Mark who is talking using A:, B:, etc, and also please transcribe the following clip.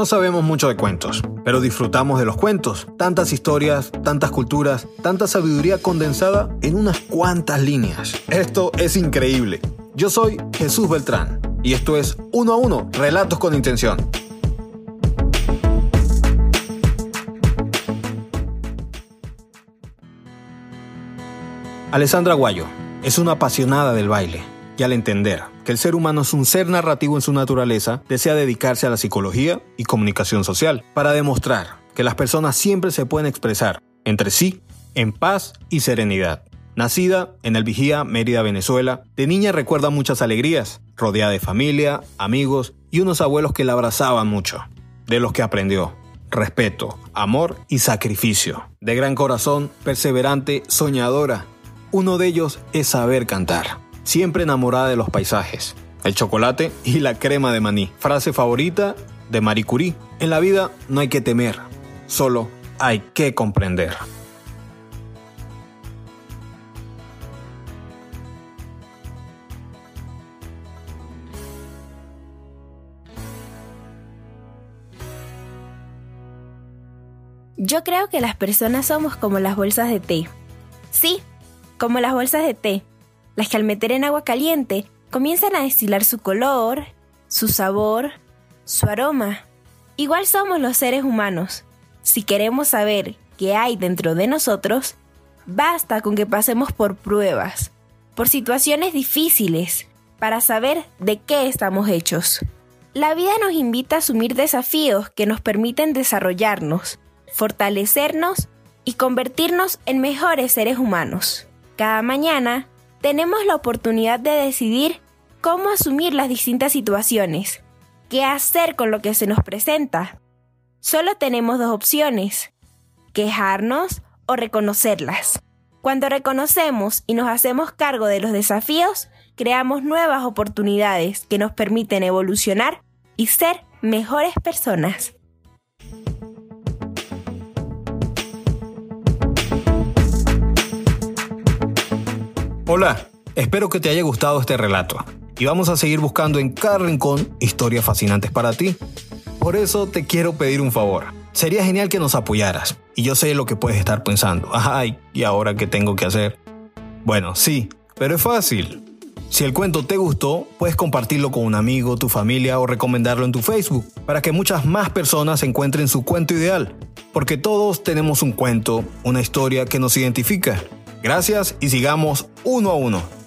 A: No sabemos mucho de cuentos, pero disfrutamos de los cuentos. Tantas historias, tantas culturas, tanta sabiduría condensada en unas cuantas líneas. Esto es increíble. Yo soy Jesús Beltrán y esto es Uno a Uno, Relatos con Intención. Alessandra Guayo es una apasionada del baile y al entender que el ser humano es un ser narrativo en su naturaleza, desea dedicarse a la psicología y comunicación social para demostrar que las personas siempre se pueden expresar entre sí en paz y serenidad. Nacida en el Vigía, Mérida, Venezuela, de niña recuerda muchas alegrías, rodeada de familia, amigos y unos abuelos que la abrazaban mucho, de los que aprendió respeto, amor y sacrificio. De gran corazón, perseverante, soñadora. Uno de ellos es saber cantar siempre enamorada de los paisajes, el chocolate y la crema de maní. Frase favorita de Marie Curie. En la vida no hay que temer, solo hay que comprender.
B: Yo creo que las personas somos como las bolsas de té. Sí, como las bolsas de té las que al meter en agua caliente comienzan a destilar su color, su sabor, su aroma. Igual somos los seres humanos. Si queremos saber qué hay dentro de nosotros, basta con que pasemos por pruebas, por situaciones difíciles, para saber de qué estamos hechos. La vida nos invita a asumir desafíos que nos permiten desarrollarnos, fortalecernos y convertirnos en mejores seres humanos. Cada mañana tenemos la oportunidad de decidir cómo asumir las distintas situaciones, qué hacer con lo que se nos presenta. Solo tenemos dos opciones, quejarnos o reconocerlas. Cuando reconocemos y nos hacemos cargo de los desafíos, creamos nuevas oportunidades que nos permiten evolucionar y ser mejores personas.
A: Hola, espero que te haya gustado este relato y vamos a seguir buscando en cada rincón historias fascinantes para ti. Por eso te quiero pedir un favor. Sería genial que nos apoyaras y yo sé lo que puedes estar pensando. Ay, ¿y ahora qué tengo que hacer? Bueno, sí, pero es fácil. Si el cuento te gustó, puedes compartirlo con un amigo, tu familia o recomendarlo en tu Facebook para que muchas más personas encuentren su cuento ideal. Porque todos tenemos un cuento, una historia que nos identifica. Gracias y sigamos uno a uno.